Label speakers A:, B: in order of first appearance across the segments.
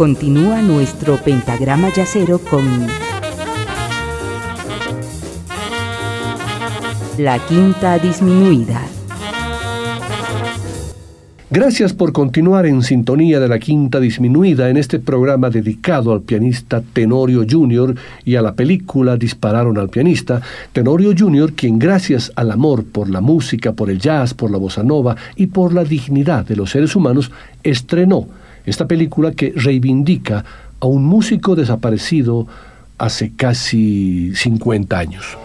A: Continúa nuestro pentagrama yacero con la quinta disminuida.
B: Gracias por continuar en sintonía de la quinta disminuida en este programa dedicado al pianista Tenorio Jr. y a la película Dispararon al pianista. Tenorio Jr., quien gracias al amor por la música, por el jazz, por la bossa nova y por la dignidad de los seres humanos, estrenó esta película que reivindica a un músico desaparecido hace casi 50 años.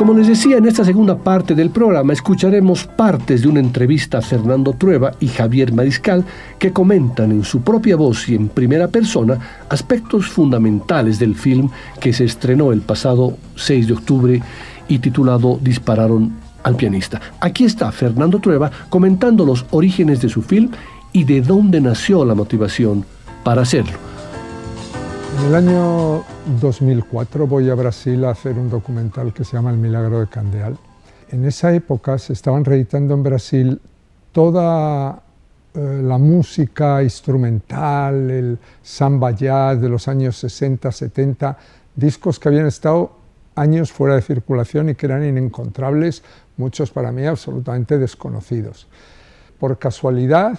B: Como les decía, en esta segunda parte del programa escucharemos partes de una entrevista a Fernando Trueba y Javier Mariscal que comentan en su propia voz y en primera persona aspectos fundamentales del film que se estrenó el pasado 6 de octubre y titulado Dispararon al pianista. Aquí está Fernando Trueba comentando los orígenes de su film y de dónde nació la motivación para hacerlo.
C: En el año 2004 voy a Brasil a hacer un documental que se llama El Milagro de Candeal. En esa época se estaban reeditando en Brasil toda eh, la música instrumental, el samba jazz de los años 60, 70, discos que habían estado años fuera de circulación y que eran inencontrables, muchos para mí absolutamente desconocidos. Por casualidad,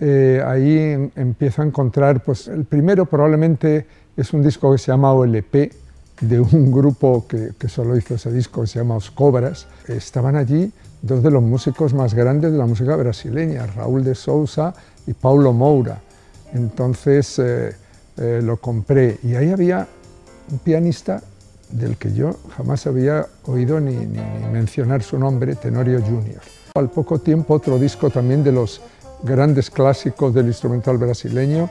C: eh, ahí em, empiezo a encontrar, pues el primero probablemente es un disco que se llama OLP, de un grupo que, que solo hizo ese disco, que se llama Os Cobras. Estaban allí dos de los músicos más grandes de la música brasileña, Raúl de Sousa y Paulo Moura. Entonces eh, eh, lo compré y ahí había un pianista del que yo jamás había oído ni, ni, mencionar su nombre, Tenorio Junior. Al poco tiempo otro disco también de los grandes clásicos del instrumental brasileño,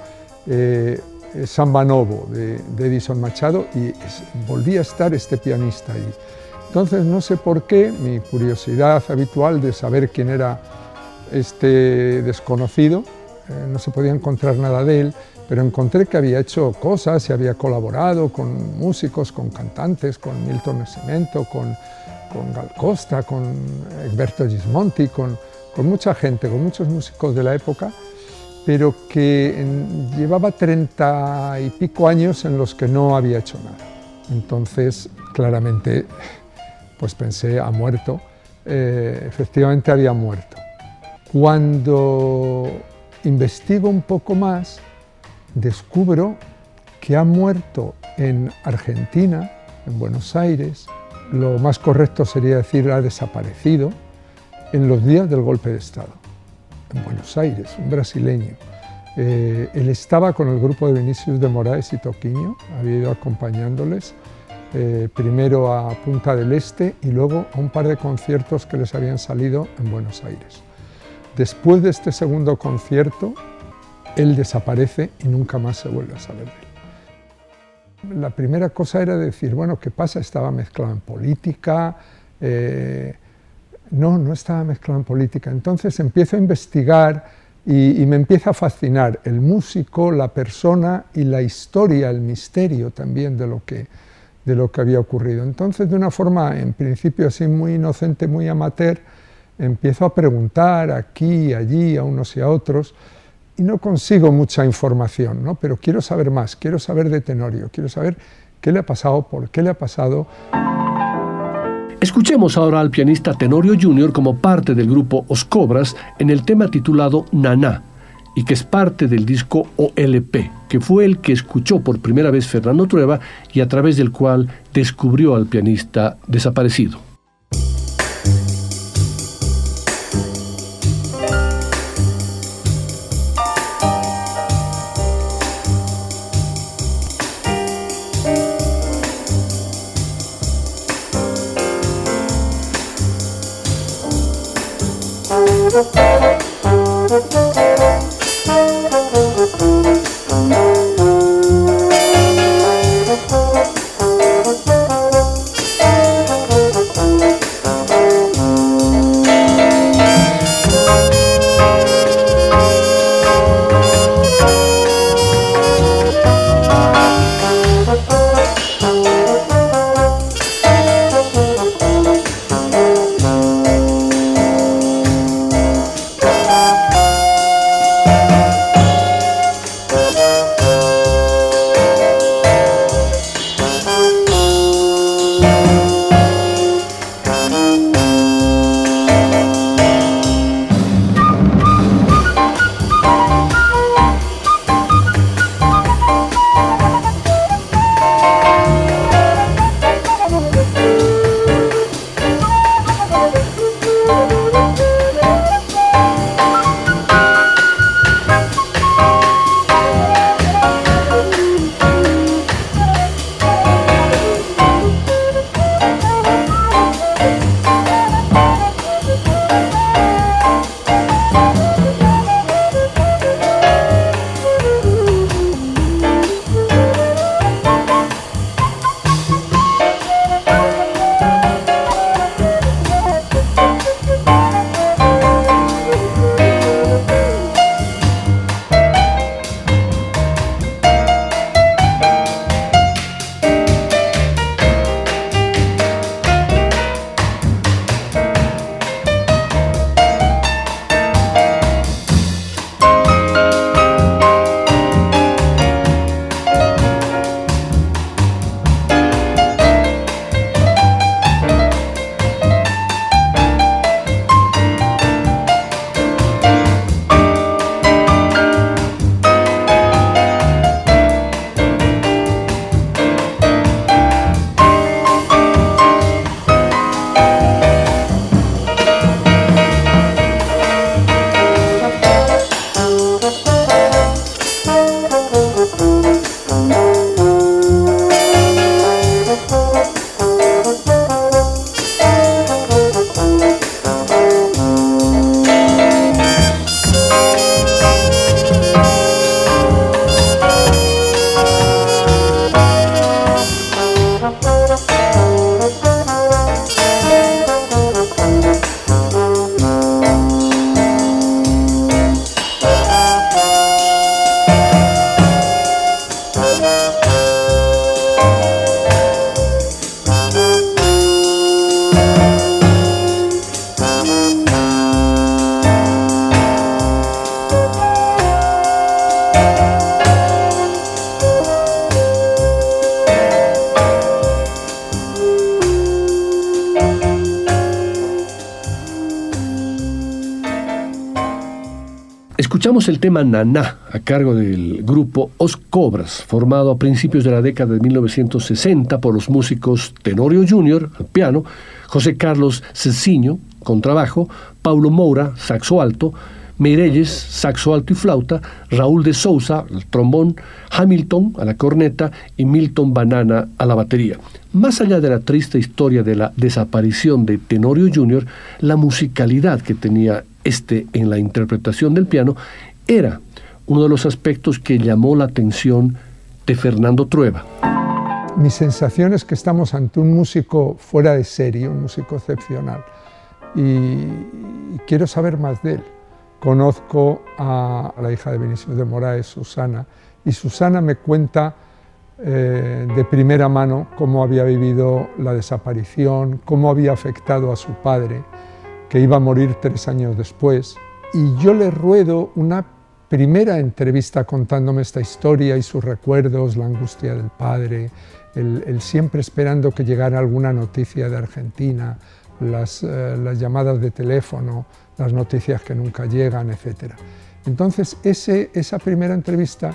C: eh, Samba Novo de, Edison Machado, y volvía a estar este pianista ahí. Entonces no sé por qué, mi curiosidad habitual de saber quién era este desconocido, eh, no se podía encontrar nada de él, pero encontré que había hecho cosas y había colaborado con músicos, con cantantes, con Milton Nascimento, con, con Gal Costa, con Egberto Gismonti, con, con mucha gente, con muchos músicos de la época, pero que llevaba treinta y pico años en los que no había hecho nada. Entonces, claramente, pues pensé, ha muerto. Eh, efectivamente había muerto. Cuando investigo un poco más, descubro que ha muerto en Argentina, en Buenos Aires, lo más correcto sería decir ha desaparecido, en los días del golpe de Estado, en Buenos Aires, un brasileño. Eh, él estaba con el grupo de Vinicius de Moraes y Toquiño, había ido acompañándoles eh, primero a Punta del Este y luego a un par de conciertos que les habían salido en Buenos Aires. Después de este segundo concierto, él desaparece y nunca más se vuelve a saber de él. La primera cosa era decir, bueno, ¿qué pasa? Estaba mezclado en política, eh, no, no estaba mezclado en política. Entonces empiezo a investigar y, me empieza a fascinar el músico, la persona y la historia, el misterio también de lo que, de lo que había ocurrido. Entonces, de una forma en principio así muy inocente, muy amateur, empiezo a preguntar aquí y allí a unos y a otros y no consigo mucha información, ¿no? pero quiero saber más, quiero saber de Tenorio, quiero saber qué le ha pasado, por qué le ha pasado.
B: Escuchemos ahora al pianista Tenorio Jr. como parte del grupo Os Cobras en el tema titulado Naná y que es parte del disco OLP, que fue el que escuchó por primera vez Fernando Trueba y a través del cual descubrió al pianista desaparecido. El tema Naná a cargo del grupo Os Cobras, formado a principios de la década de 1960 por los músicos Tenorio Jr. al piano, José Carlos Ceciño, contrabajo, Paulo Moura, saxo alto, Meirelles, saxo alto y flauta, Raúl de Sousa, al trombón, Hamilton a la corneta y Milton Banana a la batería. Más allá de la triste historia de la desaparición de Tenorio Jr., la musicalidad que tenía este en la interpretación del piano era uno de los aspectos que llamó la atención de Fernando Trueba.
C: Mi sensación es que estamos ante un músico fuera de serie, un músico excepcional, y quiero saber más de él. Conozco a la hija de Vinicius de Moraes, Susana, y Susana me cuenta eh, de primera mano cómo había vivido la desaparición, cómo había afectado a su padre, que iba a morir tres años después. Y yo le ruedo una primera entrevista contándome esta historia y sus recuerdos, la angustia del padre, el, siempre esperando que llegara alguna noticia de Argentina, las, eh, llamadas de teléfono, las noticias que nunca llegan, etc. Entonces, ese, esa primera entrevista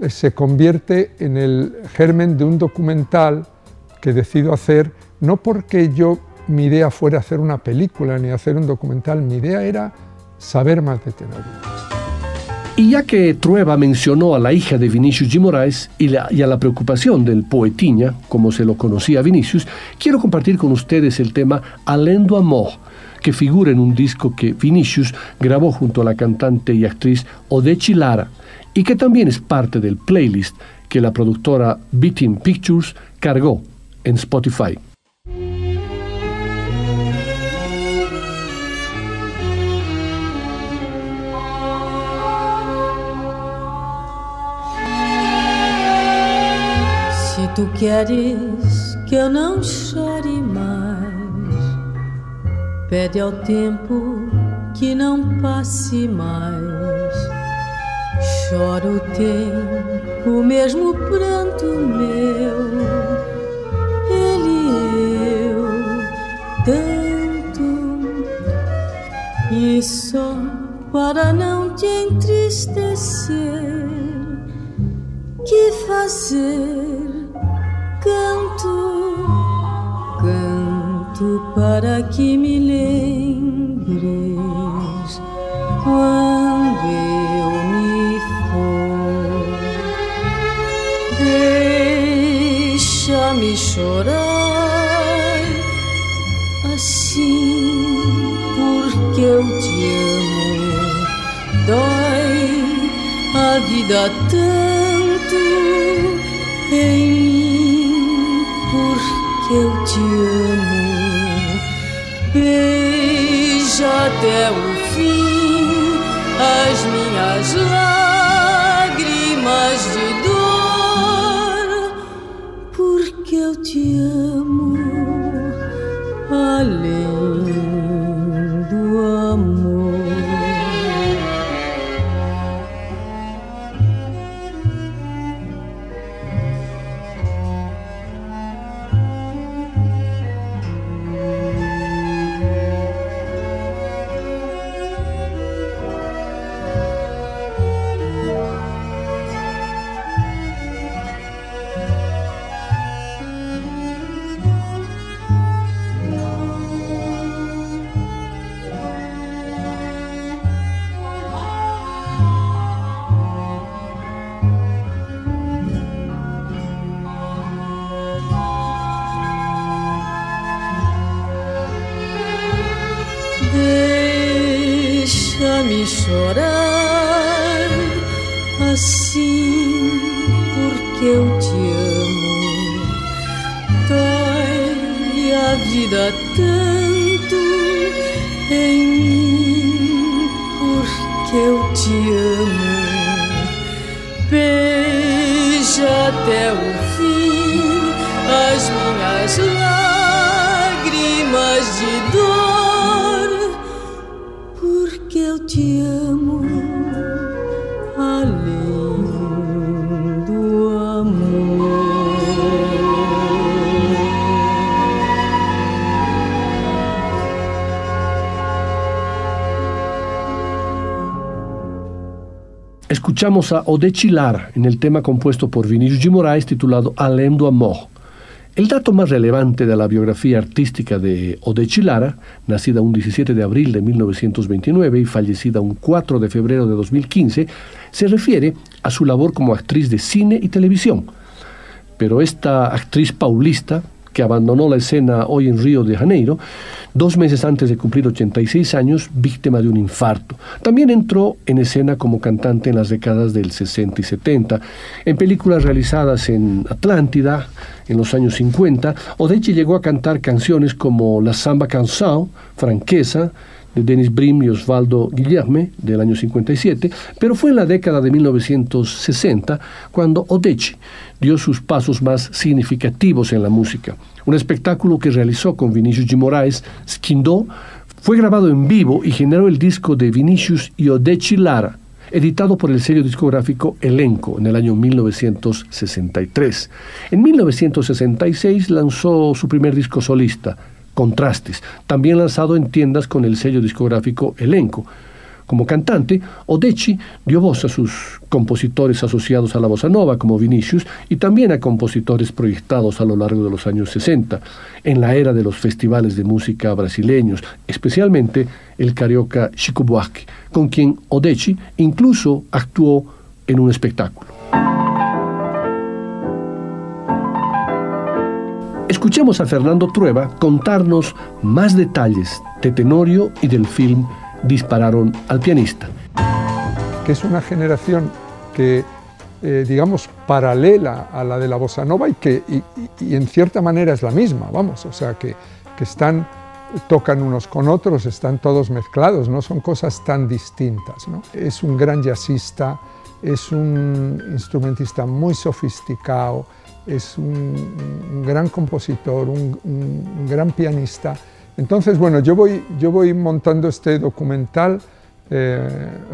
C: eh, se convierte en el germen de un documental que decido hacer, no porque yo mi idea fuera hacer una película ni hacer un documental, mi idea era saber más de Tenorio.
B: Y ya que Trueba mencionó a la hija de Vinicius G. Moraes y, a la preocupación del poetiña, como se lo conocía Vinicius, quiero compartir con ustedes el tema Alendo Amor, que figura en un disco que Vinicius grabó junto a la cantante y actriz Odechi Lara y que también es parte del playlist que la productora Beating Pictures cargó en Spotify.
D: Si tú quieres que eu não chore mais Pede ao tempo que não passe mais. Chora o tempo, o mesmo pranto meu. Ele e eu, tanto. E só para não te entristecer, que fazer canto, canto para que me lembres quando eu me for. Deixa-me chorar assim, porque eu te amo. Dói a vida tanto em eu te amo. Beija até o fim as minhas lágrimas
B: escuchamos a Odechi Lara en el tema compuesto por Vinicius G. Moraes titulado Alem do Amor. El dato más relevante de la biografía artística de Odechi Lara, nacida un 17 de abril de 1929 y fallecida un 4 de febrero de 2015, se refiere a su labor como actriz de cine y televisión. Pero esta actriz paulista, que abandonó la escena hoy en Río de Janeiro, dos meses antes de cumplir 86 años, víctima de un infarto. También entró en escena como cantante en las décadas del 60 y 70, en películas realizadas en Atlántida, en los años 50, Odechi llegó a cantar canciones como La Samba Canção, Franqueza, de Denis Brim y Osvaldo Guillerme del año 57, pero fue en la década de 1960 cuando Odechi dio sus pasos más significativos en la música. Un espectáculo que realizó con Vinicius G. Moraes, Skindó, fue grabado en vivo y generó el disco de Vinicius y Odechi Lara, editado por el sello discográfico Elenco en el año 1963. En 1966 lanzó su primer disco solista, Contrastes, también lanzado en tiendas con el sello discográfico Elenco. Como cantante, Odechi dio voz a sus compositores asociados a la bossa nova, como Vinicius, y también a compositores proyectados a lo largo de los años 60, en la era de los festivales de música brasileños, especialmente el carioca Chico Buarque, con quien Odechi incluso actuó en un espectáculo. Escuchemos a Fernando Trueba contarnos más detalles de Tenorio y del film Dispararon al pianista.
C: Que es una generación que, eh, digamos, paralela a la de la bossa nova y que y, en cierta manera es la misma, vamos, o sea, que, que están tocan unos con otros, están todos mezclados, no son cosas tan distintas. ¿no? Es un gran jazzista, es un instrumentista muy sofisticado, es un, gran compositor, un, gran pianista. Entonces, bueno, yo voy, yo voy montando este documental, eh,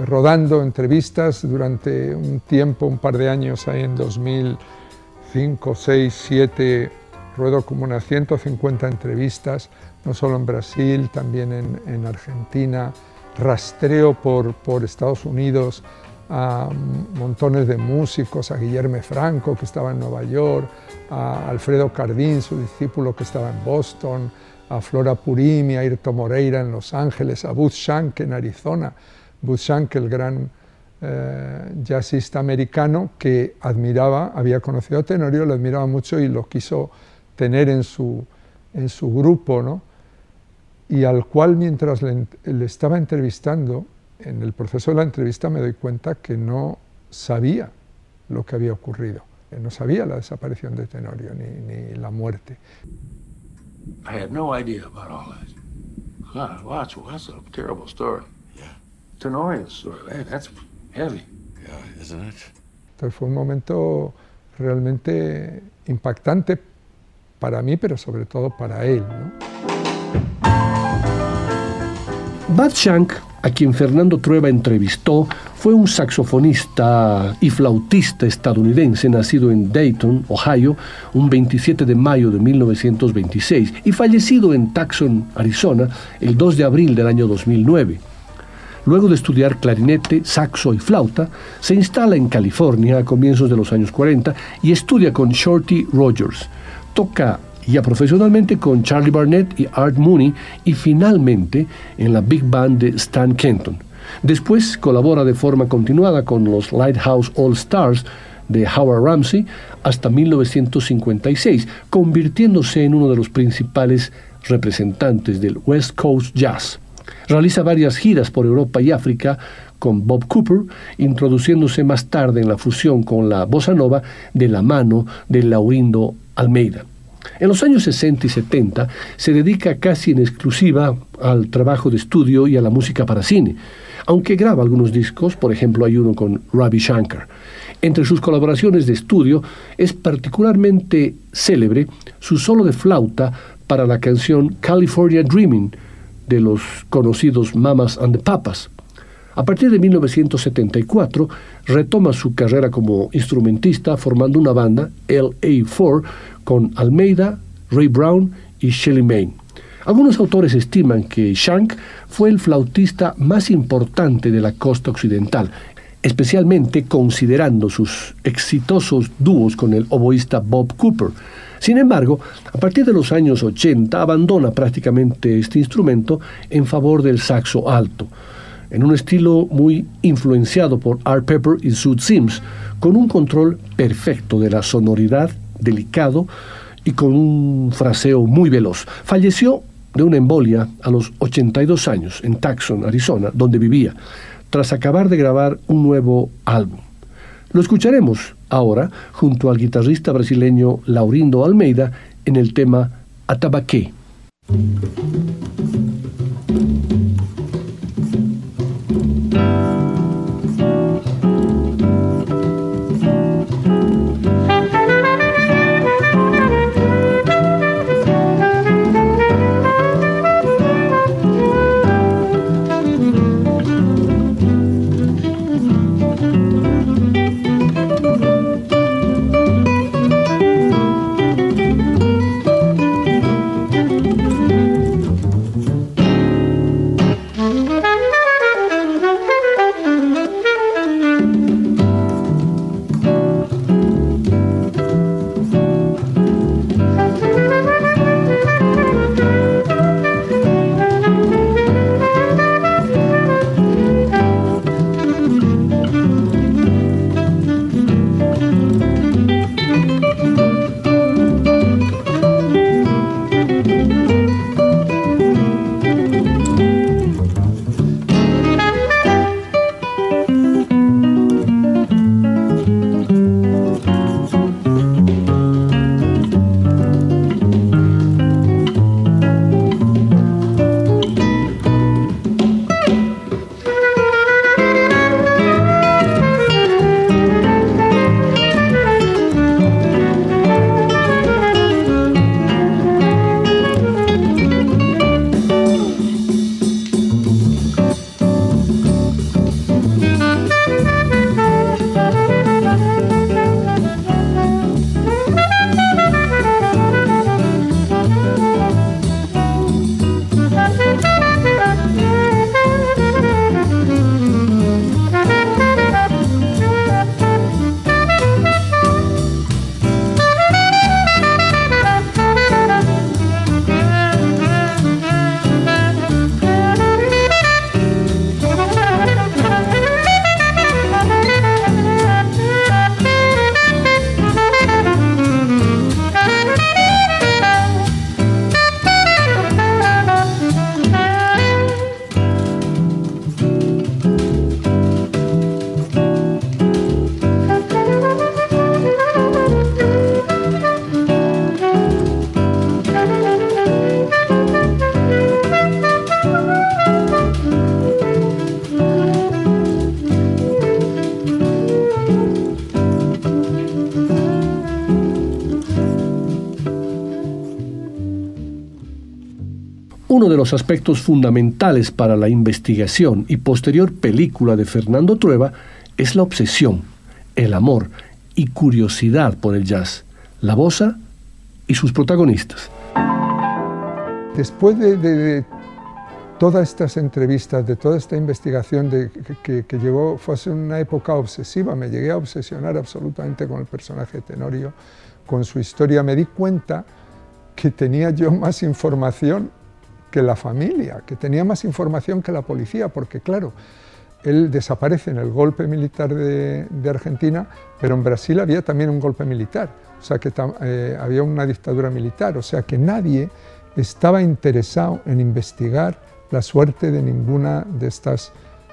C: rodando entrevistas durante un tiempo, un par de años, ahí en 2005, 6, 7, ruedo como unas 150 entrevistas, no solo en Brasil, también en, en Argentina, rastreo por, por Estados Unidos, a montones de músicos, a Guillermo Franco, que estaba en Nueva York, a Alfredo Cardín, su discípulo, que estaba en Boston, a Flora Purimi, a Irto Moreira en Los Ángeles, a Booth Shank en Arizona. Booth Shank, el gran eh, jazzista americano que admiraba, había conocido a Tenorio, lo admiraba mucho y lo quiso tener en su, en su grupo, ¿no? y al cual mientras le estaba entrevistando, en el proceso de la entrevista me doy cuenta que no sabía lo que había ocurrido. No sabía la desaparición de Tenorio ni, ni la muerte.
E: I had no idea about all that. God, watch, that's a terrible story. Yeah. Tenorio's story, man, that's heavy.
C: Yeah, isn't it? Entonces fue un momento realmente impactante para mí, pero sobre todo para él. ¿no?
B: Bud Shank a quien Fernando Trueba entrevistó, fue un saxofonista y flautista estadounidense nacido en Dayton, Ohio, un 27 de mayo de 1926 y fallecido en Tucson, Arizona, el 2 de abril del año 2009. Luego de estudiar clarinete, saxo y flauta, se instala en California a comienzos de los años 40 y estudia con Shorty Rogers. Toca ya profesionalmente con Charlie Barnett y Art Mooney y finalmente en la Big Band de Stan Kenton. Después colabora de forma continuada con los Lighthouse All Stars de Howard Ramsey hasta 1956, convirtiéndose en uno de los principales representantes del West Coast Jazz. Realiza varias giras por Europa y África con Bob Cooper, introduciéndose más tarde en la fusión con la bossa nova de la mano de Laurindo Almeida. En los años 60 y 70 se dedica casi en exclusiva al trabajo de estudio y a la música para cine, aunque graba algunos discos, por ejemplo hay uno con Ravi Shankar. Entre sus colaboraciones de estudio es particularmente célebre su solo de flauta para la canción California Dreaming de los conocidos Mamas and the Papas. A partir de 1974 retoma su carrera como instrumentista formando una banda, LA4, con Almeida, Ray Brown y Shelley Main. Algunos autores estiman que Shank fue el flautista más importante de la costa occidental. especialmente considerando sus exitosos dúos con el oboísta Bob Cooper. Sin embargo, a partir de los años 80 abandona prácticamente este instrumento en favor del saxo alto, en un estilo muy influenciado por Art Pepper y Sue Sims, con un control perfecto de la sonoridad, delicado y con un fraseo muy veloz. Falleció de una embolia a los 82 años en Tucson, Arizona, donde vivía, tras acabar de grabar un nuevo álbum. Lo escucharemos ahora junto al guitarrista brasileño Laurindo Almeida en el tema Atabaqué. Uno de los aspectos fundamentales para la investigación y posterior película de Fernando Trueba es la obsesión, el amor y curiosidad por el jazz, la bossa y sus protagonistas.
C: Después de, todas estas entrevistas, de toda esta investigación de, que, que, llegó, fue una época obsesiva, me llegué a obsesionar absolutamente con el personaje Tenorio, con su historia, me di cuenta que tenía yo más información que la familia, que tenía más información que la policía, porque claro, él desaparece en el golpe militar de, Argentina, pero en Brasil había también un golpe militar, o sea que eh, había una dictadura militar, o sea que nadie estaba interesado en investigar la suerte de ninguna de estas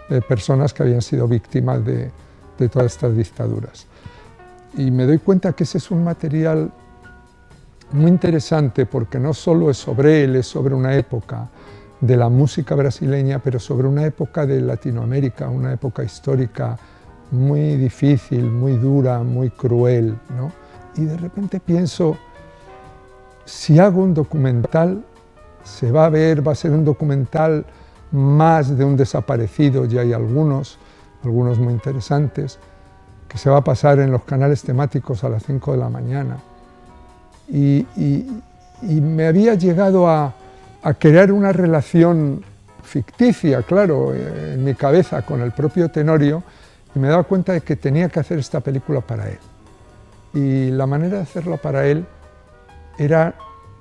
C: eh, personas que habían sido víctimas de, de todas estas dictaduras. Y me doy cuenta que ese es un material muy interesante porque no solo es sobre él, es sobre una época de la música brasileña, pero sobre una época de Latinoamérica, una época histórica muy difícil, muy dura, muy cruel. ¿no? Y de repente pienso, si hago un documental, se va a ver, va a ser un documental más de un desaparecido, ya hay algunos, algunos muy interesantes, que se va a pasar en los canales temáticos a las 5 de la mañana y, me había llegado a, crear una relación ficticia, claro, en mi cabeza con el propio Tenorio, y me daba cuenta de que tenía que hacer esta película para él. Y la manera de hacerla para él era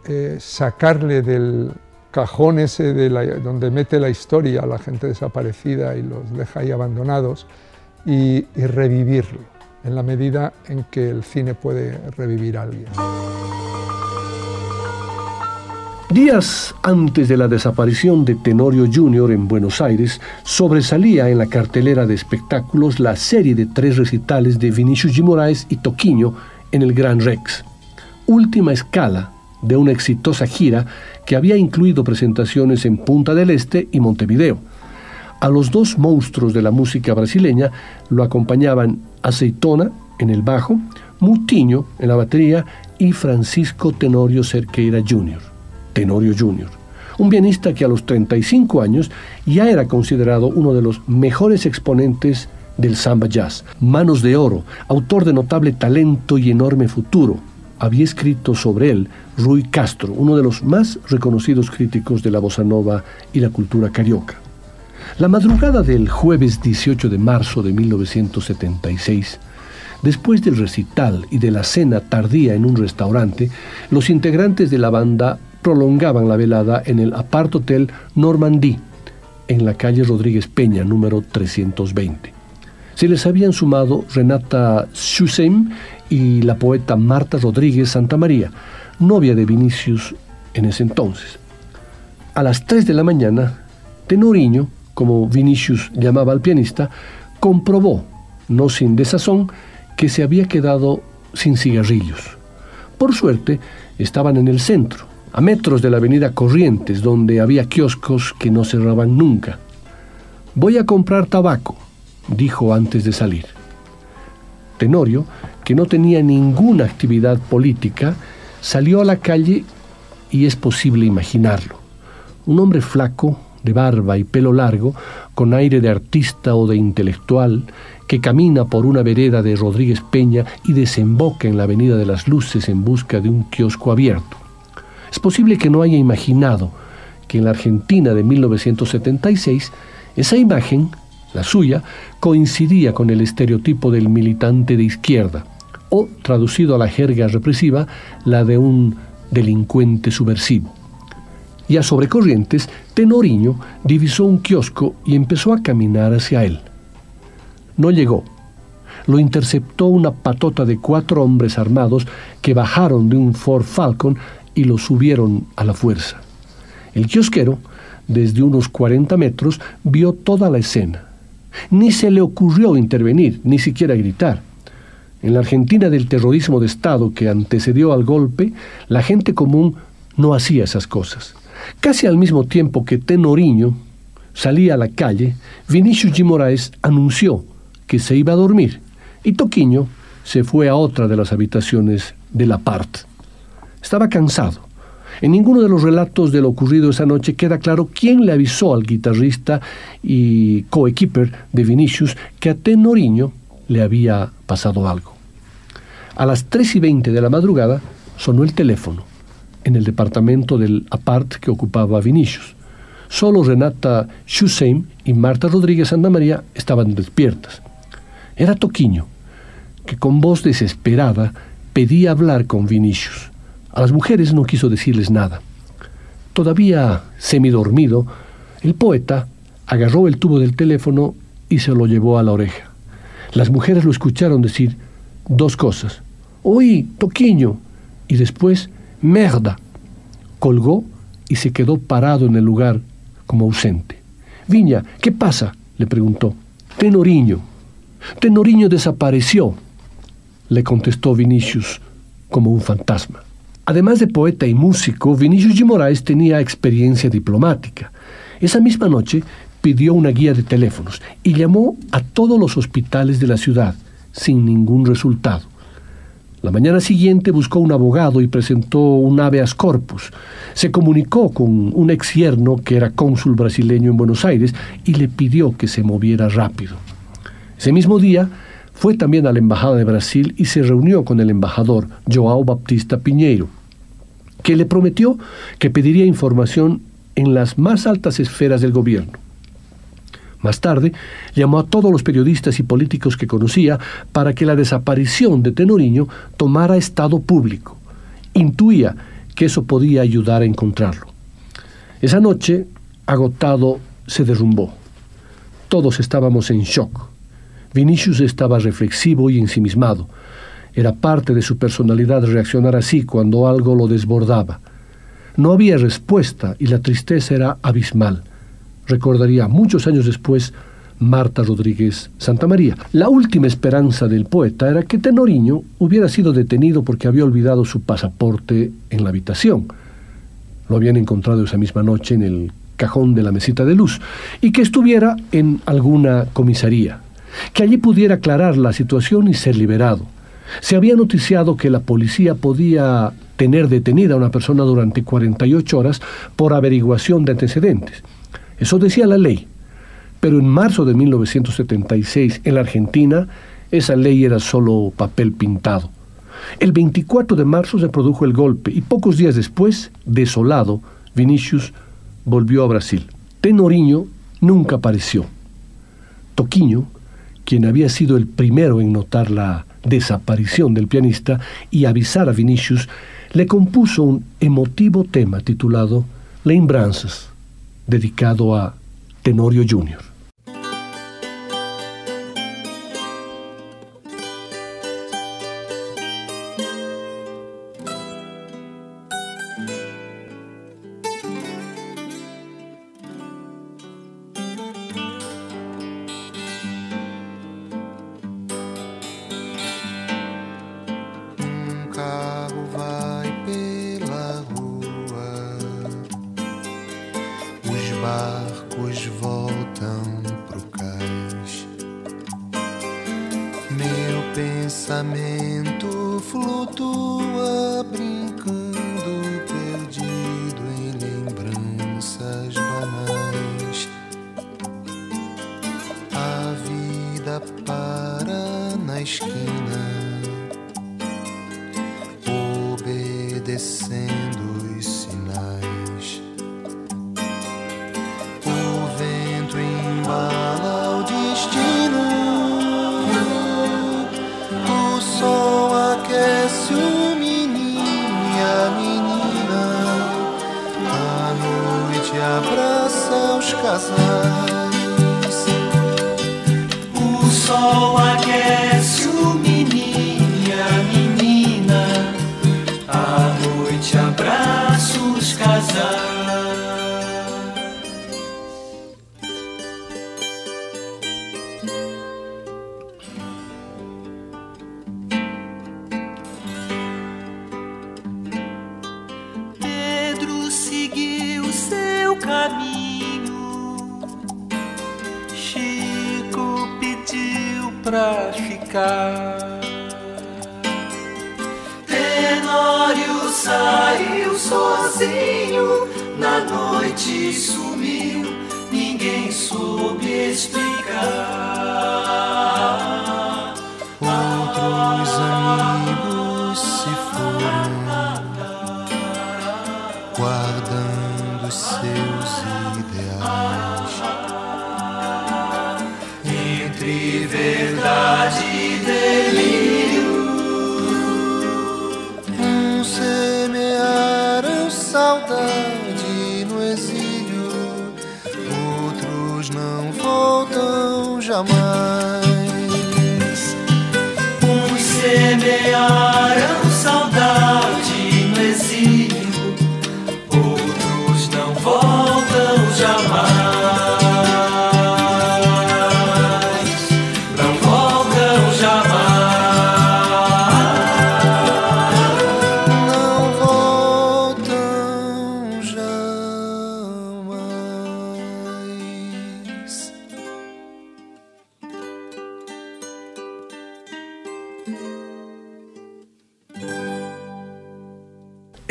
C: eh, sacarle del cajón ese de donde mete la historia a la gente desaparecida y los deja ahí abandonados y revivirlo en la medida en que el cine puede revivir a alguien.
B: Días antes de la desaparición de Tenorio Jr. en Buenos Aires, sobresalía en la cartelera de espectáculos la serie de tres recitales de Vinicius G. Moraes y Toquinho en el Gran Rex, última escala de una exitosa gira que había incluido presentaciones en Punta del Este y Montevideo. A los dos monstruos de la música brasileña lo acompañaban Aceitona en el bajo, Mutiño en la batería y Francisco Tenorio Cerqueira Jr. Tenorio Jr., un pianista que a los 35 años ya era considerado uno de los mejores exponentes del samba jazz. Manos de Oro, autor de notable talento y enorme futuro. Había escrito sobre él Rui Castro, uno de los más reconocidos críticos de la bossa nova y la cultura carioca. La madrugada del jueves 18 de marzo de 1976, después del recital y de la cena tardía en un restaurante, los integrantes de la banda prolongaban la velada en el Apart Hotel Normandie, en la calle Rodríguez Peña, número 320. Se les habían sumado Renata Schusheim y la poeta Marta Rodríguez Santa María, novia de Vinicius en ese entonces. A las 3 de la mañana, Tenoriño, como Vinicius llamaba al pianista, comprobó, no sin desazón, que se había quedado sin cigarrillos. Por suerte, estaban en el centro, a metros de la avenida Corrientes, donde había kioscos que no cerraban nunca. Voy a comprar tabaco, dijo antes de salir. Tenorio, que no tenía ninguna actividad política, salió a la calle y es posible imaginarlo. Un hombre flaco, de barba y pelo largo, con aire de artista o de intelectual, que camina por una vereda de Rodríguez Peña y desemboca en la Avenida de las Luces en busca de un kiosco abierto. Es posible que no haya imaginado que en la Argentina de 1976 esa imagen, la suya, coincidía con el estereotipo del militante de izquierda, o, traducido a la jerga represiva, la de un delincuente subversivo. Y a sobrecorrientes, Tenoriño divisó un kiosco y empezó a caminar hacia él. No llegó. Lo interceptó una patota de cuatro hombres armados que bajaron de un Ford Falcon y lo subieron a la fuerza. El kiosquero, desde unos 40 metros, vio toda la escena. Ni se le ocurrió intervenir, ni siquiera gritar. En la Argentina del terrorismo de Estado que antecedió al golpe, la gente común no hacía esas cosas. Casi al mismo tiempo que Tenoriño salía a la calle, Vinicius G. Moraes anunció que se iba a dormir y Toquiño se fue a otra de las habitaciones de la part. Estaba cansado. En ninguno de los relatos de lo ocurrido esa noche queda claro quién le avisó al guitarrista y coequiper de Vinicius que a Tenoriño le había pasado algo. A las 3 y 20 de la madrugada sonó el teléfono en el departamento del apart que ocupaba Vinicius. Solo Renata Schusheim y Marta Rodríguez Santa María estaban despiertas. Era Toquiño, que con voz desesperada pedía hablar con Vinicius. A las mujeres no quiso decirles nada. Todavía semidormido, el poeta agarró el tubo del teléfono y se lo llevó a la oreja. Las mujeres lo escucharon decir dos cosas. Oí, Toquiño. Y después, merda. Colgó y se quedó parado en el lugar como ausente. Viña, ¿qué pasa? le preguntó. Tenoriño. Tenoriño desapareció, le contestó Vinicius como un fantasma. Además de poeta y músico, Vinicius G. Moraes tenía experiencia diplomática. Esa misma noche pidió una guía de teléfonos y llamó a todos los hospitales de la ciudad, sin ningún resultado. La mañana siguiente buscó un abogado y presentó un habeas corpus. Se comunicó con un ex yerno que era cónsul brasileño en Buenos Aires y le pidió que se moviera rápido. Ese mismo día, fue también a la Embajada de Brasil y se reunió con el embajador Joao Baptista Piñeiro, que le prometió que pediría información en las más altas esferas del gobierno. Más tarde, llamó a todos los periodistas y políticos que conocía para que la desaparición de Tenoriño tomara estado público. Intuía que eso podía ayudar a encontrarlo. Esa noche, agotado, se derrumbó. Todos estábamos en shock. Vinicius estaba reflexivo y ensimismado. Era parte de su personalidad reaccionar así cuando algo lo desbordaba. No había respuesta y la tristeza era abismal. Recordaría muchos años después Marta Rodríguez Santamaría. La última esperanza del poeta era que Tenoriño hubiera sido detenido porque había olvidado su pasaporte en la habitación. Lo habían encontrado esa misma noche en el cajón de la mesita de luz y que estuviera en alguna comisaría, que allí pudiera aclarar la situación y ser liberado. Se había noticiado que la policía podía tener detenida a una persona durante 48 horas por averiguación de antecedentes. Eso decía la ley. Pero en marzo de 1976, en la Argentina, esa ley era solo papel pintado. El 24 de marzo se produjo el golpe y pocos días después, desolado, Vinicius volvió a Brasil. Tenoriño nunca apareció. Toquiño, quien había sido el primero en notar la desaparición del pianista y avisar a Vinicius, le compuso un emotivo tema titulado Lembranzas, dedicado a Tenorio Jr.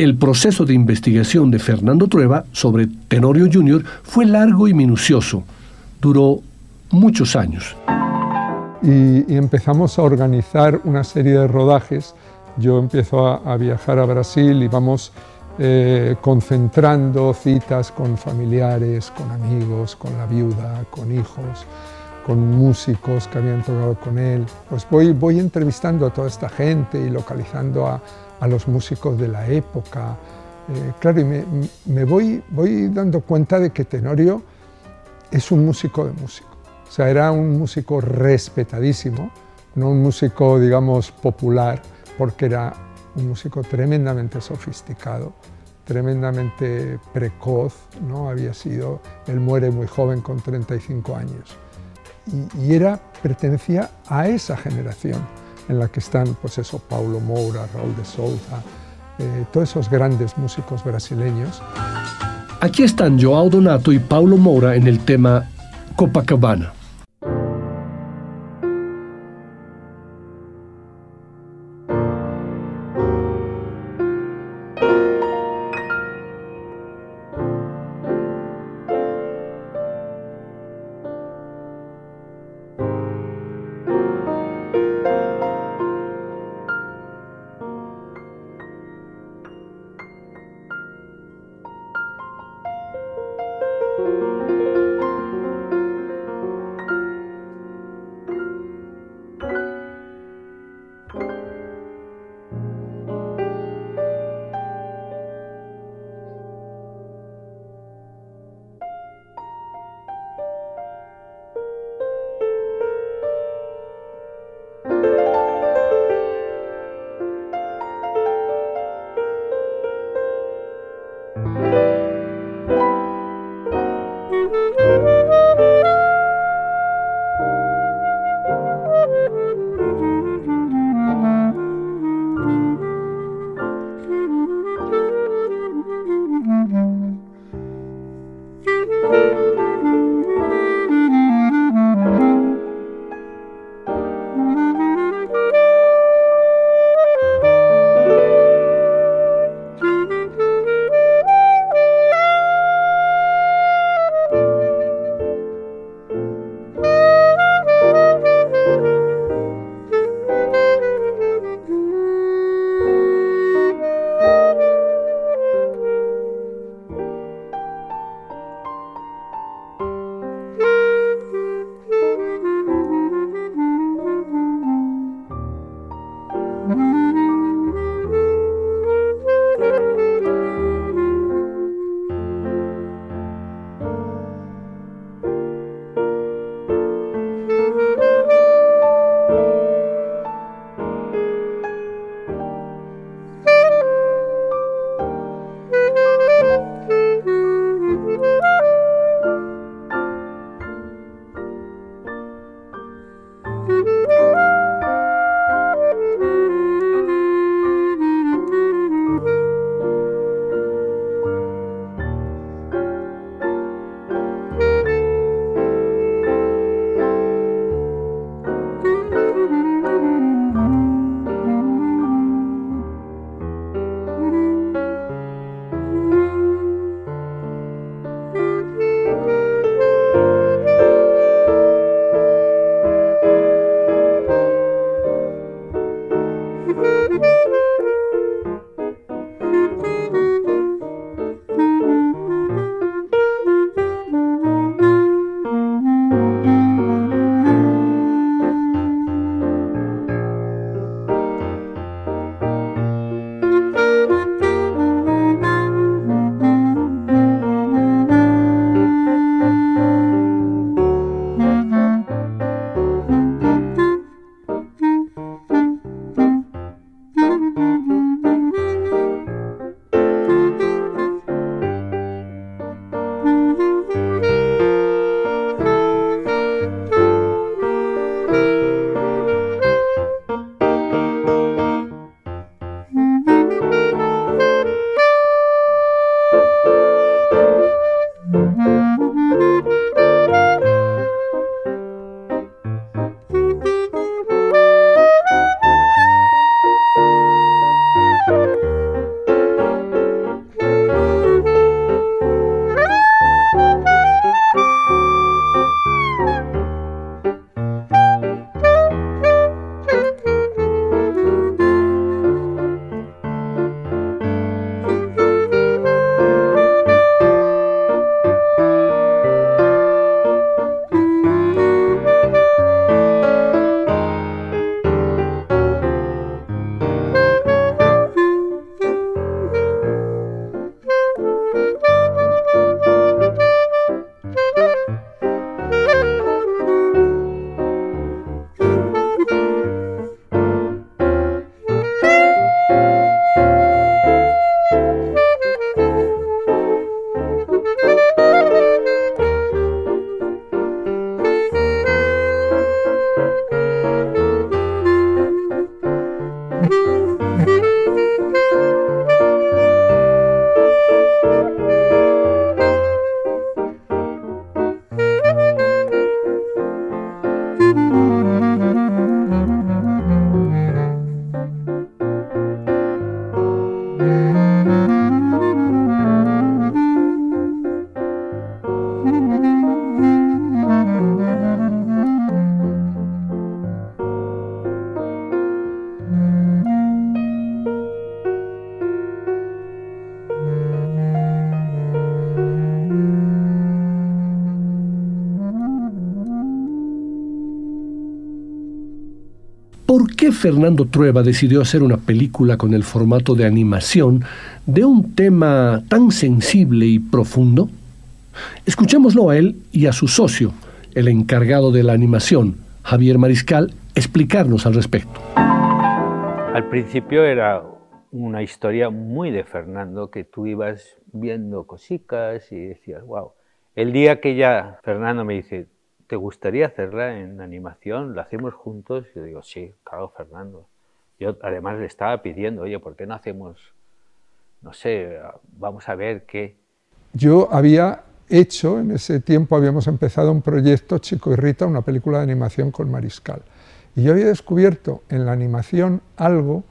B: El proceso de investigación de Fernando Trueba sobre Tenorio Jr. fue largo y minucioso. Duró muchos años.
C: y, empezamos a organizar una serie de rodajes. Yo empiezo a, a viajar a Brasil y vamos eh, concentrando citas con familiares, con amigos, con la viuda, con hijos, con músicos que habían tocado con él. Pues voy, voy entrevistando a toda esta gente y localizando a, a los músicos de la época. Eh, claro, y me, voy, voy dando cuenta de que Tenorio es un músico de músico. O sea, era un músico respetadísimo, no un músico, digamos, popular, porque era un músico tremendamente sofisticado, tremendamente precoz, ¿no? Había sido, él muere muy joven con 35 años. Y, y, era, pertenecía a esa generación en la que están, pues eso, Paulo Moura, Raúl de Souza, eh, todos esos grandes músicos brasileños.
B: Aquí están Joao Donato y Paulo Moura en el tema Copacabana. Fernando Trueba decidió hacer una película con el formato de animación de un tema tan sensible y profundo? Escuchémoslo a él y a su socio, el encargado de la animación, Javier Mariscal, explicarnos al respecto.
F: Al principio era una historia muy de Fernando, que tú ibas viendo cositas y decías, wow. El día que ya Fernando me dice, ¿te gustaría hacerla en animación? ¿La hacemos juntos? Yo digo, sí, claro, Fernando. Yo además le estaba pidiendo, oye, ¿por qué no hacemos, no sé, vamos a ver qué?
C: Yo había hecho, en ese tiempo habíamos empezado un proyecto Chico y Rita, una película de animación con Mariscal. Y yo había descubierto en la animación algo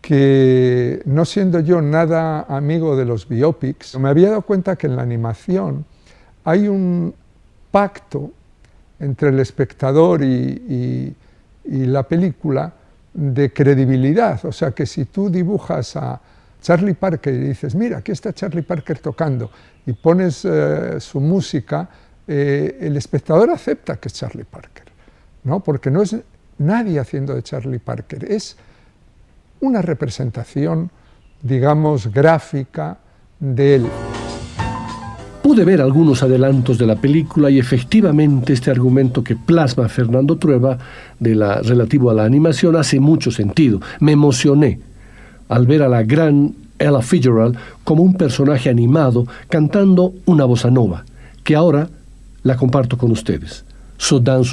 C: que, no siendo yo nada amigo de los biopics, me había dado cuenta que en la animación hay un pacto entre el espectador y, la película de credibilidad. O sea que si tú dibujas a Charlie Parker y dices, mira, aquí está Charlie Parker tocando, y pones eh, su música, eh, el espectador acepta que es Charlie Parker, ¿no? porque no es nadie haciendo de Charlie Parker, es una representación, digamos, gráfica de él.
B: Pude ver algunos adelantos de la película y efectivamente este argumento que plasma Fernando Trueba de la, relativo a la animación hace mucho sentido. Me emocioné al ver a la gran Ella Fitzgerald como un personaje animado cantando una bossa nova, que ahora la comparto con ustedes. So dan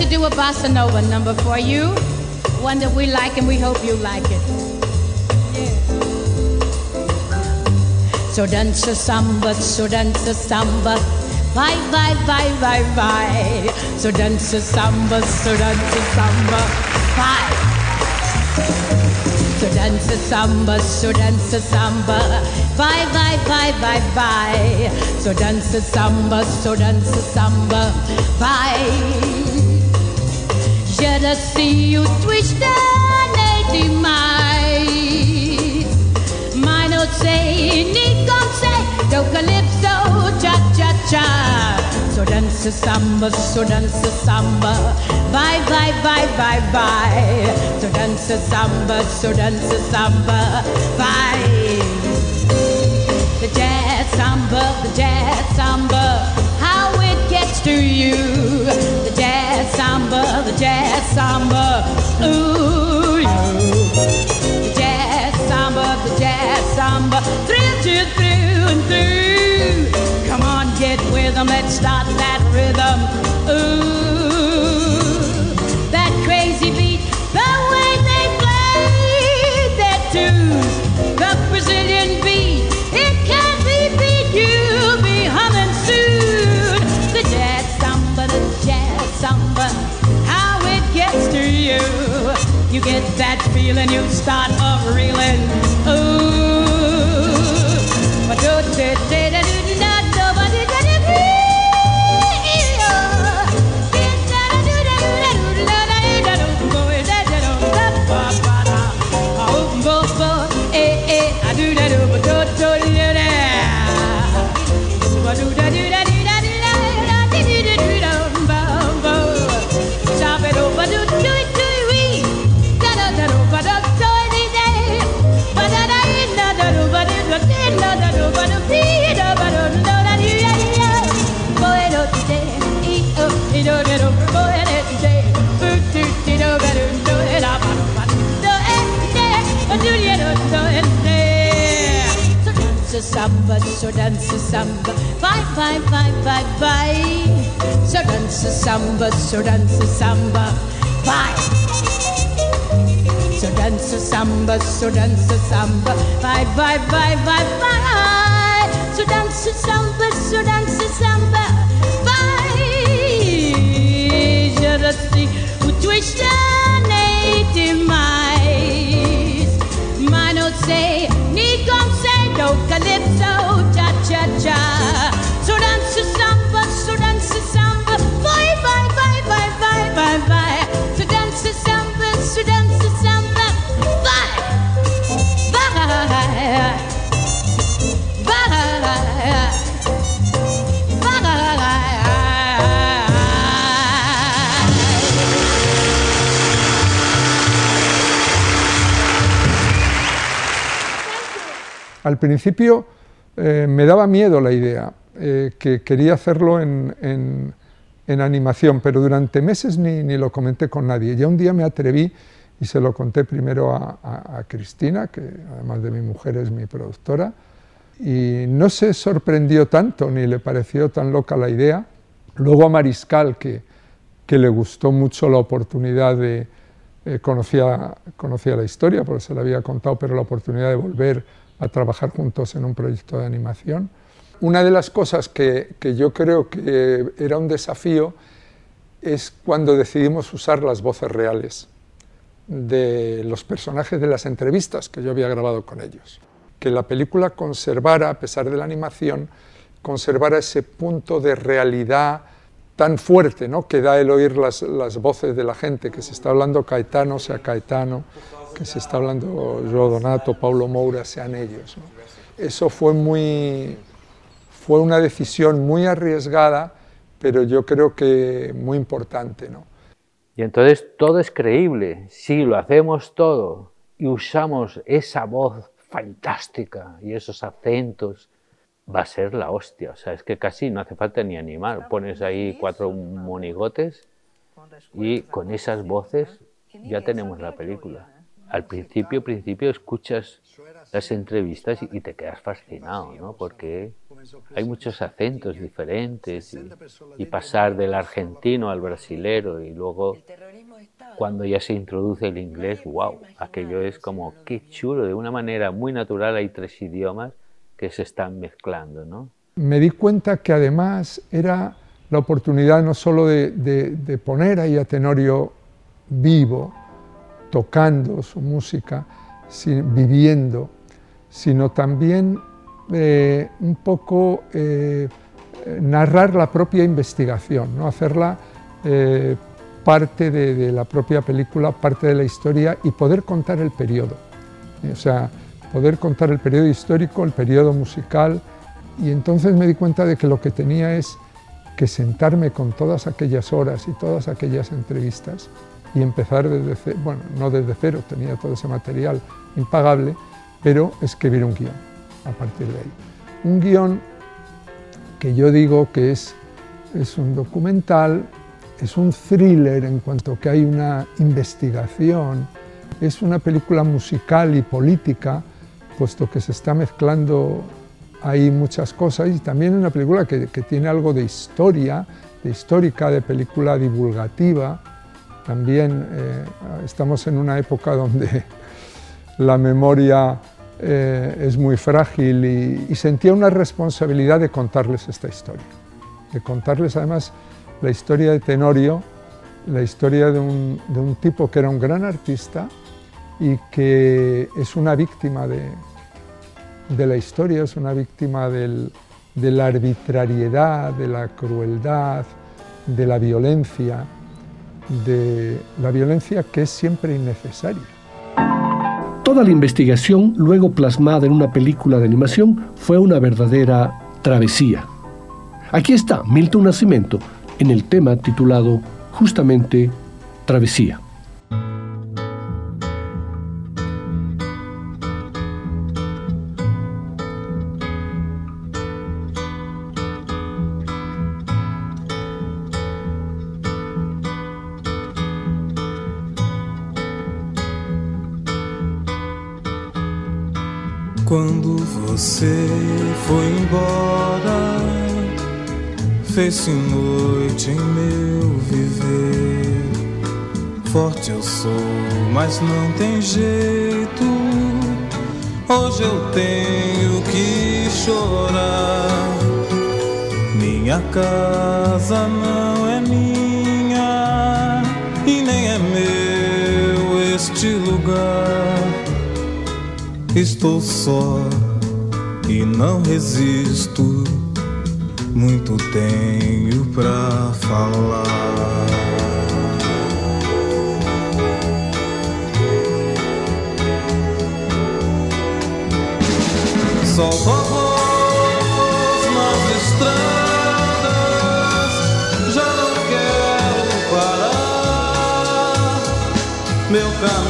G: to do a bossa nova number for you. One that we like and we hope you like it. Yeah. So a samba, so dance a samba. bye bye bye bye vai. So danza samba, so danza samba. Vai. So dance samba, so samba. bye bye bye bye vai. So a samba, so danza samba. bye. Je see you twist the mai. Mine say, ni con say, do calypso, cha cha cha. So dance a samba, so dance a samba. Bye, bye, bye, bye, bye. So dance a samba, so dance a samba. Bye. The jazz samba, the jazz samba, how gets to you. The jazz samba, the jazz samba, ooh, you. The jazz samba, the jazz samba, thrills you through and through. Come on, get with 'em, let's start that rhythm. Ooh, You get that feeling, you start a reeling. Ooh, but do do do so dance a samba, bye. So dance a samba, so dance a samba, bye bye
C: principio eh, me daba miedo la idea, eh, que quería hacerlo en, en, en, animación, pero durante meses ni, ni, lo comenté con nadie. Ya un día me atreví y se lo conté primero a, a, a Cristina, que además de mi mujer es mi productora, y no se sorprendió tanto ni le pareció tan loca la idea. Luego a Mariscal, que, que le gustó mucho la oportunidad de, eh, conocía, conocía la historia porque se la había contado, pero la oportunidad de volver a trabajar juntos en un proyecto de animación. Una de las cosas que, que yo creo que era un desafío es cuando decidimos usar las voces reales de los personajes de las entrevistas que yo había grabado con ellos que la película conservara, a pesar de la animación, conservara ese punto de realidad tan fuerte ¿no? que da el oír las, las, voces de la gente, que se está hablando Caetano, sea Caetano, que se está hablando yo, Donato, Paulo Moura, sean ellos. ¿no? Eso fue, muy, fue una decisión muy arriesgada, pero yo creo que muy importante. ¿no?
F: Y entonces todo es creíble, si lo hacemos todo y usamos esa voz fantástica y esos acentos, va a ser la hostia. O sea, es que casi no hace falta ni animar. Pones ahí cuatro monigotes y con esas voces ya tenemos la película. Al principio, principio escuchas las entrevistas y te quedas fascinado, ¿no? Porque hay muchos acentos diferentes y, y pasar del argentino al brasilero y luego cuando ya se introduce el inglés, wow, aquello es como qué chulo, de una manera muy natural hay tres idiomas que se están mezclando, ¿no?
C: Me di cuenta que además era la oportunidad no solo de, de, de poner ahí a Tenorio vivo, tocando su música, viviendo, sino también eh, un poco eh, narrar la propia investigación, ¿no? hacerla eh, parte de, de, la propia película, parte de la historia y poder contar el periodo. O sea, poder contar el periodo histórico, el periodo musical. Y entonces me di cuenta de que lo que tenía es que sentarme con todas aquellas horas y todas aquellas entrevistas y empezar desde bueno, no desde cero, tenía todo ese material impagable, pero escribir un guion a partir de ahí. Un guion que yo digo que es, es un documental, es un thriller en cuanto que hay una investigación, es una película musical y política, puesto que se está mezclando ahí muchas cosas, y también una película que, que tiene algo de historia, de histórica, de película divulgativa. También eh, estamos en una época donde la memoria eh, es muy frágil y, sentía una responsabilidad de contarles esta historia, de contarles además la historia de Tenorio, la historia de un, de un tipo que era un gran artista y que es una víctima de, de la historia, es una víctima de la arbitrariedad, de la crueldad, de la violencia, de la violencia que es siempre innecesaria.
B: Toda la investigación, luego plasmada en una película de animación, fue una verdadera travesía. Aquí está Milton Nascimento en el tema titulado justamente Travesía.
H: Fez-se noite em meu viver. Forte eu sou, mas não tem jeito. Hoje eu tenho que chorar. Minha casa não é minha e nem é meu este lugar. Estou só e não resisto. Muito tenho pra falar. A voz nas estradas, já não quero parar. Meu caminho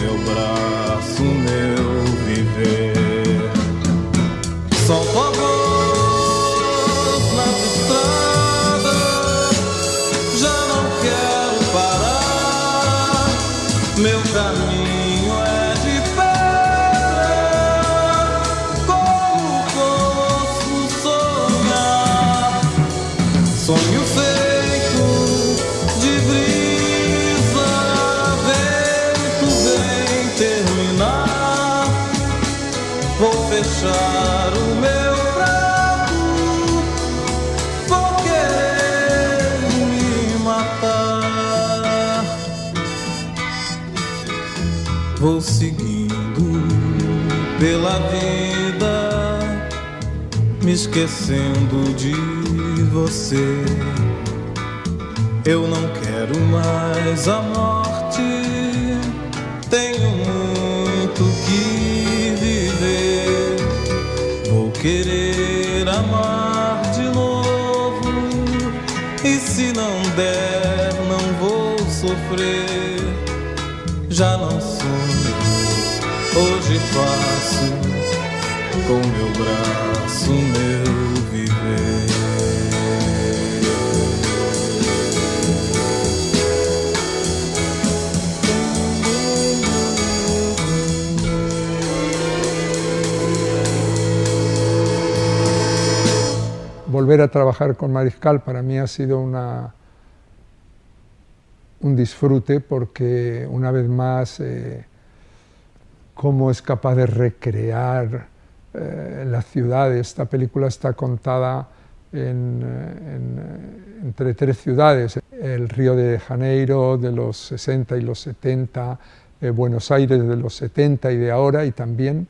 H: meu braço meu viver. Solto a Vou seguindo pela vida, me esquecendo de você. Eu não quero mais a morte, tenho muito que viver. Vou querer amar de novo, e se não der, não vou sofrer. Já não sonho, hoje faço com meu braço
C: volver a trabajar con Mariscal para mí ha sido una, un disfrute porque una vez más eh, cómo es capaz de recrear eh, la ciudad. Esta película está contada eh, eh, entre tres ciudades, el Río de Janeiro de los 60 y los 70, eh, Buenos Aires de los 70 y de ahora, y también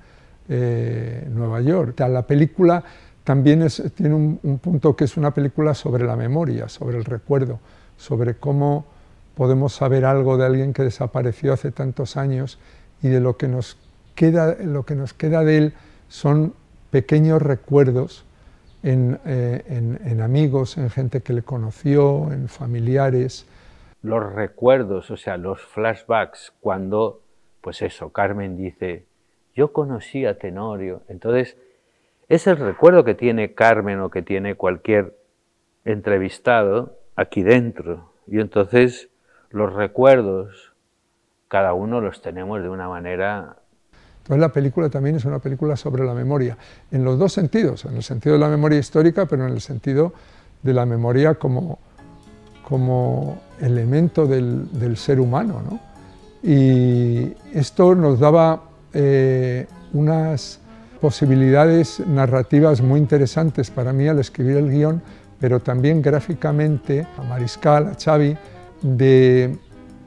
C: Nueva York. La película también tiene un, punto que es una película sobre la memoria, sobre el recuerdo, sobre cómo podemos saber algo de alguien que desapareció hace tantos años y de lo que nos queda, lo que nos queda de él son pequeños recuerdos en, eh, en, en amigos, en gente que le conoció, en familiares.
F: Los recuerdos, o sea, los flashbacks, cuando, pues eso, Carmen dice, yo conocí a Tenorio, entonces es el recuerdo que tiene Carmen o que tiene cualquier entrevistado aquí dentro. Y entonces los recuerdos, cada uno los tenemos de una manera...
C: Entonces la película también es una película sobre la memoria, en los dos sentidos, en el sentido de la memoria histórica, pero en el sentido de la memoria como, como elemento del, del ser humano. ¿no? Y esto nos daba eh, unas posibilidades narrativas muy interesantes para mí al escribir el guion, pero también gráficamente a Mariscal, a Xavi, de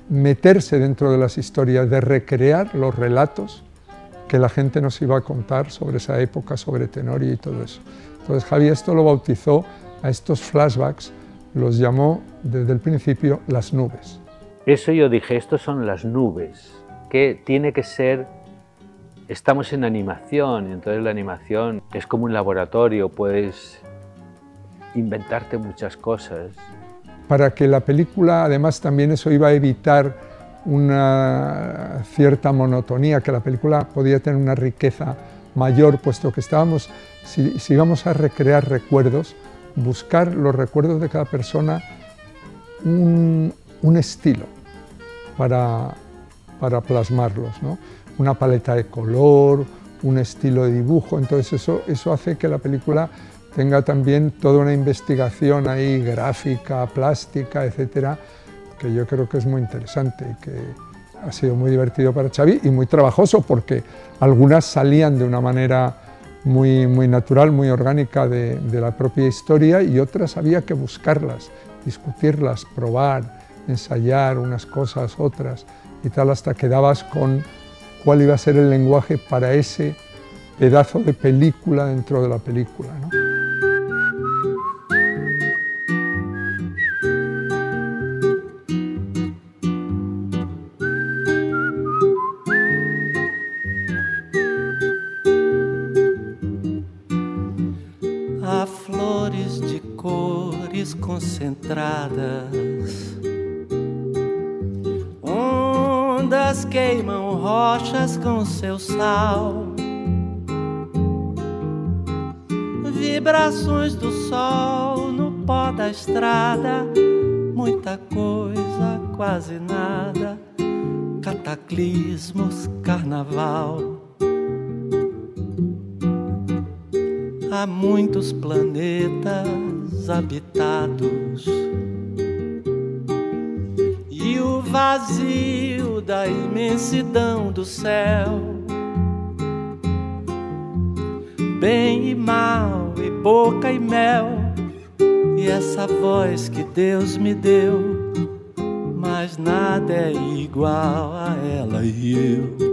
C: meterse dentro de las historias, de recrear los relatos que la gente nos iba a contar sobre esa época, sobre Tenorio y todo eso. Entonces Javi esto lo bautizó a estos flashbacks, los llamó desde el principio las nubes.
F: Eso yo dije, estos son las nubes, que tiene que ser estamos en animación y entonces la animación es como un laboratorio, puedes inventarte muchas cosas.
C: Para que la película, además también eso iba a evitar una cierta monotonía, que la película podía tener una riqueza mayor, puesto que estábamos, si, si íbamos a recrear recuerdos, buscar los recuerdos de cada persona un, un estilo para, para plasmarlos. ¿no? una paleta de color, un estilo de dibujo, entonces eso, eso hace que la película tenga también toda una investigación ahí gráfica, plástica, etcétera, que yo creo que es muy interesante y que ha sido muy divertido para Xavi y muy trabajoso porque algunas salían de una manera muy, muy natural, muy orgánica de, la propia historia y otras había que buscarlas, discutirlas, probar, ensayar unas cosas, otras y tal, hasta que dabas con cuál iba a ser el lenguaje para ese pedazo de película dentro de la película. ¿no?
I: Cores concentradas. Ondas queimam rochas com seu sal. Vibrações do sol no pó da estrada. Muita coisa, quase nada. Cataclismos, carnaval. Há muitos planetas habitados e o vazio da imensidão do céu. Bem e mal, e boca e mel, e essa voz que Deus me deu, mas nada é igual a ela e eu.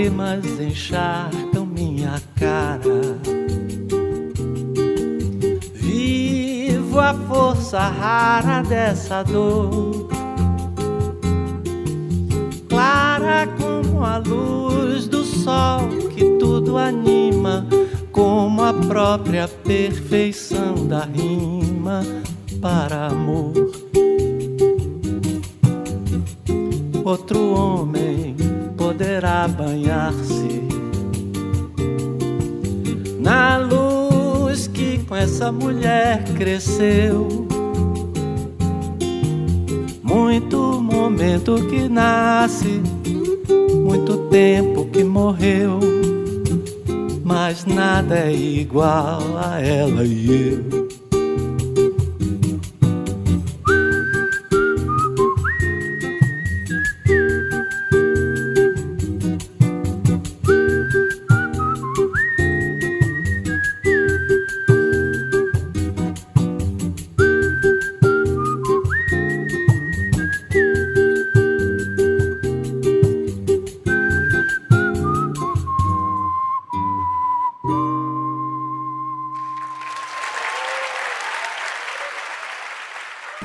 I: Lágrimas encharcam minha cara. Vivo a força rara dessa dor. Clara como a luz do sol que tudo anima, como a própria perfeição da rima para amor. Outro homem poderá banhar-se na luz que com essa mulher cresceu. Muito momento que nasce, muito tempo que morreu, mas nada é igual a ela e eu.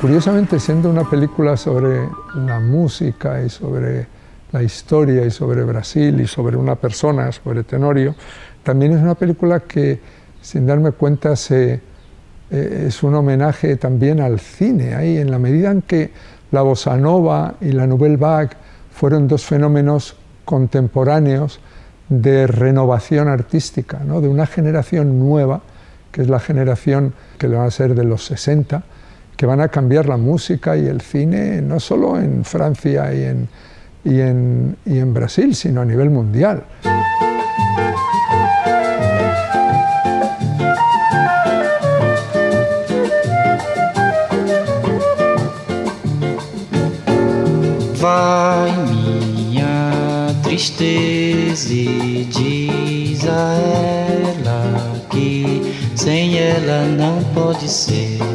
C: Curiosamente, siendo una película sobre la música y sobre la historia y sobre Brasil y sobre una persona, sobre Tenorio, también es una película que, sin darme cuenta, eh, es un homenaje también al cine. Ahí, en la medida en que la bossa nova y la nouvelle vague fueron dos fenómenos contemporáneos de renovación artística, ¿no? de una generación nueva, que es la generación que le va a ser de los 60, que van a cambiar la música y el cine no solo en Francia y en, y en, y en Brasil, sino a nivel mundial.
J: Vai minha tristeza e diz a ela que sem ela não pode ser.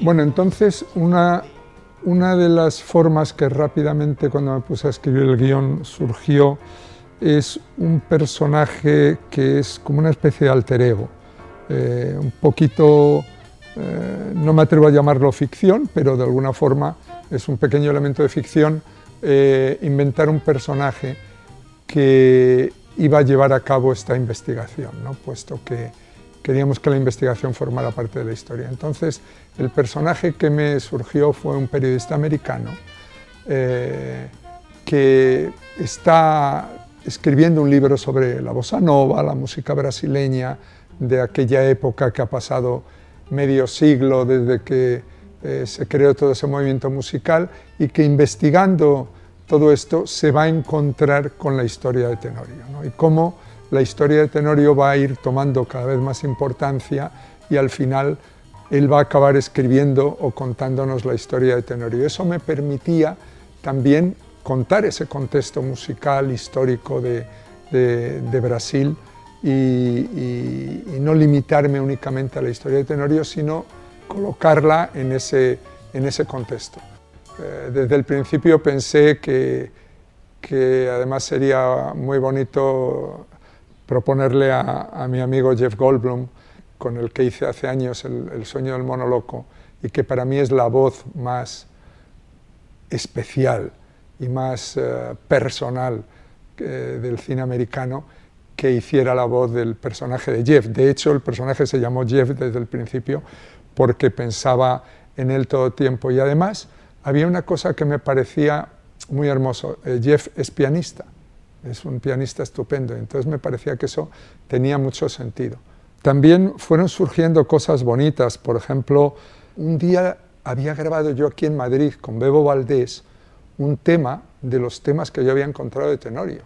C: Bueno, entonces una, una de las formas que rápidamente cuando me puse a escribir el guion surgió es un personaje que es como una especie de alter ego, eh, un poquito, eh, no me atrevo a llamarlo ficción, pero de alguna forma es un pequeño elemento de ficción, eh, inventar un personaje que iba a llevar a cabo esta investigación, ¿no? puesto que queríamos que la investigación formara parte de la historia. Entonces, el personaje que me surgió fue un periodista americano eh, que está escribiendo un libro sobre la bossa nova, la música brasileña de aquella época que ha pasado medio siglo desde que eh, se creó todo ese movimiento musical y que investigando todo esto se va a encontrar con la historia de Tenorio ¿no? y cómo la historia de Tenorio va a ir tomando cada vez más importancia y al final él va a acabar escribiendo o contándonos la historia de Tenorio. Eso me permitía también contar ese contexto musical histórico de, Brasil y, y, y, no limitarme únicamente a la historia de Tenorio, sino colocarla en ese, en ese contexto. Eh, desde el principio pensé que, que además sería muy bonito proponerle a, mi amigo Jeff Goldblum, con el que hice hace años el, sueño del mono loco, y que para mí es la voz más especial y más uh, personal eh, del cine americano, que hiciera la voz del personaje de Jeff. De hecho, el personaje se llamó Jeff desde el principio porque pensaba en él todo el tiempo. Y además había una cosa que me parecía muy hermoso. Eh, Jeff es pianista es un pianista estupendo, entonces me parecía que eso tenía mucho sentido. También fueron surgiendo cosas bonitas, por ejemplo, un día había grabado yo aquí en Madrid con Bebo Valdés un tema de los temas que yo había encontrado de Tenorio.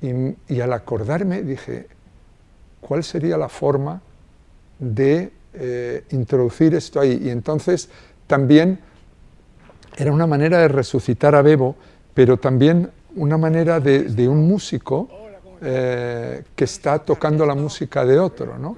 C: Y, al acordarme dije, ¿cuál sería la forma de eh, introducir esto ahí? Y entonces también era una manera de resucitar a Bebo, pero también una manera de, un músico eh, que está tocando la música de otro, ¿no?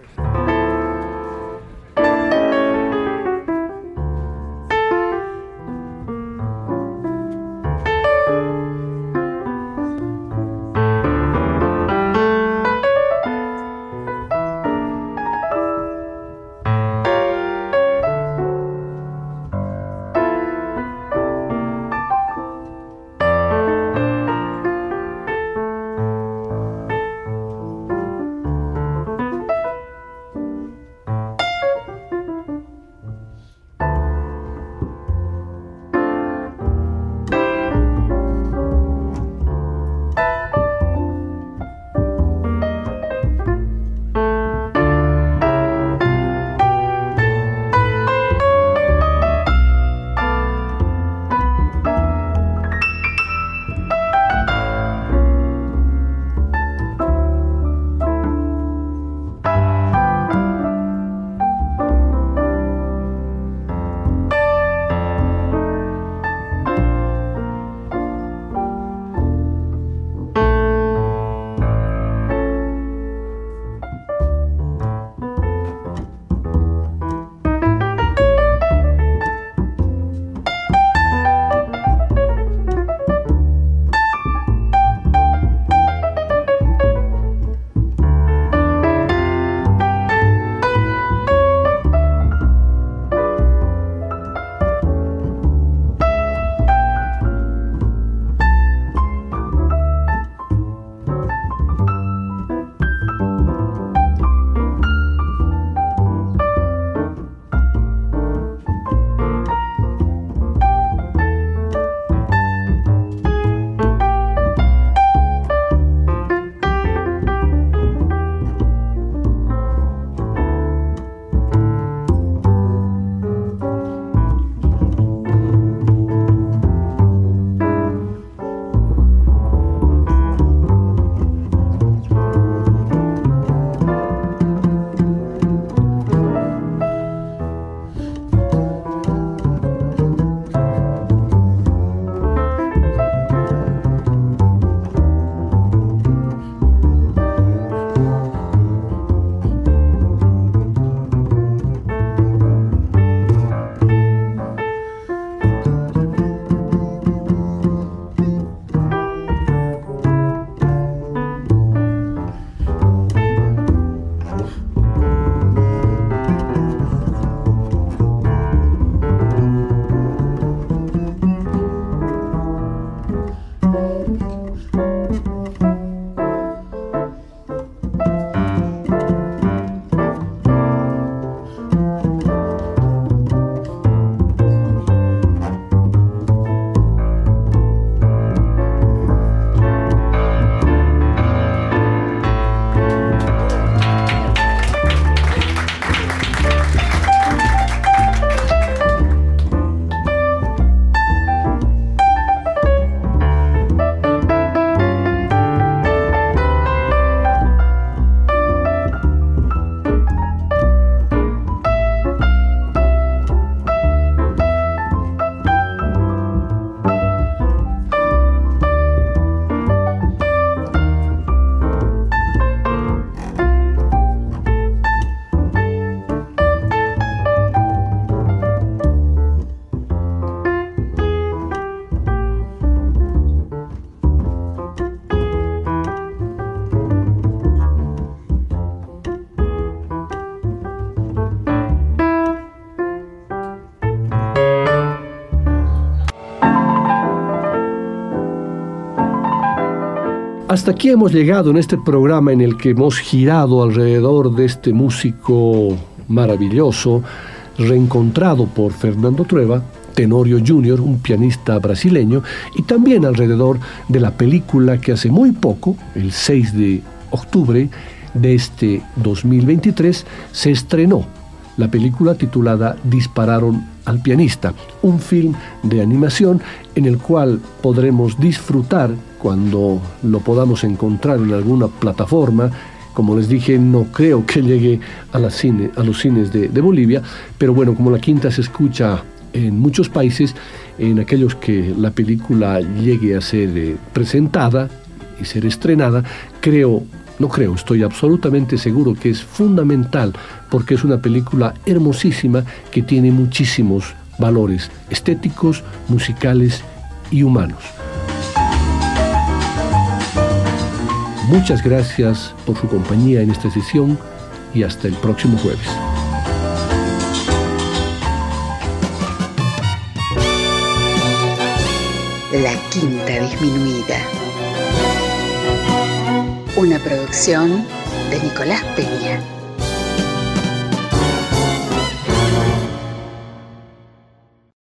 B: Hasta aquí hemos llegado en este programa en el que hemos girado alrededor de este músico maravilloso, reencontrado por Fernando Trueba, Tenorio Jr., un pianista brasileño, y también alrededor de la película que hace muy poco, el 6 de octubre de este 2023, se estrenó. La película titulada Dispararon al pianista, un film de animación en el cual podremos disfrutar cuando lo podamos encontrar en alguna plataforma. Como les dije, no creo que llegue a, los cines de, Bolivia, pero bueno, como la quinta se escucha en muchos países, en aquellos que la película llegue a ser eh, presentada y ser estrenada, creo, no creo, estoy absolutamente seguro que es fundamental porque es una película hermosísima que tiene muchísimos valores estéticos, musicales y humanos. Muchas gracias por su compañía en esta sesión y hasta el próximo jueves.
A: La Quinta Disminuida. Una producción de Nicolás Peña.